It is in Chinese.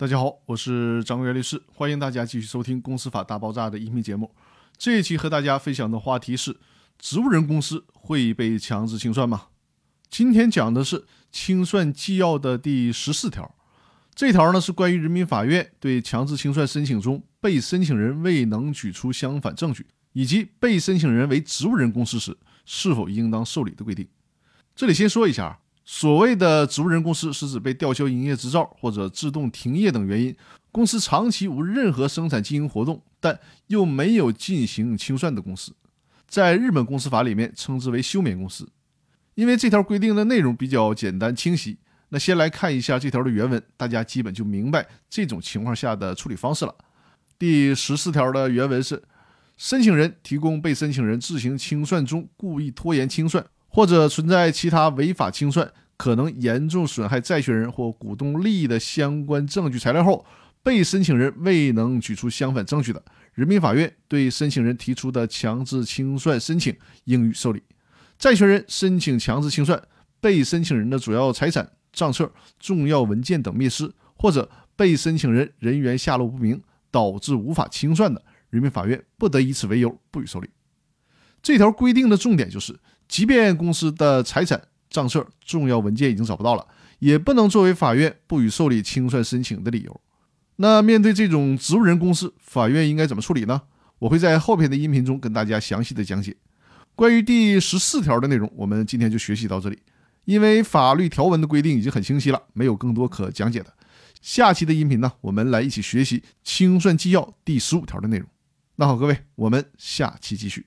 大家好，我是张国元律师，欢迎大家继续收听《公司法大爆炸》的音频节目。这一期和大家分享的话题是：植物人公司会被强制清算吗？今天讲的是清算纪要的第十四条。这条呢是关于人民法院对强制清算申请中被申请人未能举出相反证据，以及被申请人为植物人公司时是否应当受理的规定。这里先说一下。所谓的植物人公司是指被吊销营业执照或者自动停业等原因，公司长期无任何生产经营活动，但又没有进行清算的公司，在日本公司法里面称之为休眠公司。因为这条规定的内容比较简单清晰，那先来看一下这条的原文，大家基本就明白这种情况下的处理方式了。第十四条的原文是：申请人提供被申请人自行清算中故意拖延清算。或者存在其他违法清算可能严重损害债权人或股东利益的相关证据材料后，被申请人未能举出相反证据的，人民法院对申请人提出的强制清算申请应予受理。债权人申请强制清算，被申请人的主要财产、账册、重要文件等灭失，或者被申请人人员下落不明，导致无法清算的，人民法院不得以此为由不予受理。这条规定的重点就是。即便公司的财产、账册、重要文件已经找不到了，也不能作为法院不予受理清算申请的理由。那面对这种植物人公司，法院应该怎么处理呢？我会在后边的音频中跟大家详细的讲解。关于第十四条的内容，我们今天就学习到这里。因为法律条文的规定已经很清晰了，没有更多可讲解的。下期的音频呢，我们来一起学习清算纪要第十五条的内容。那好，各位，我们下期继续。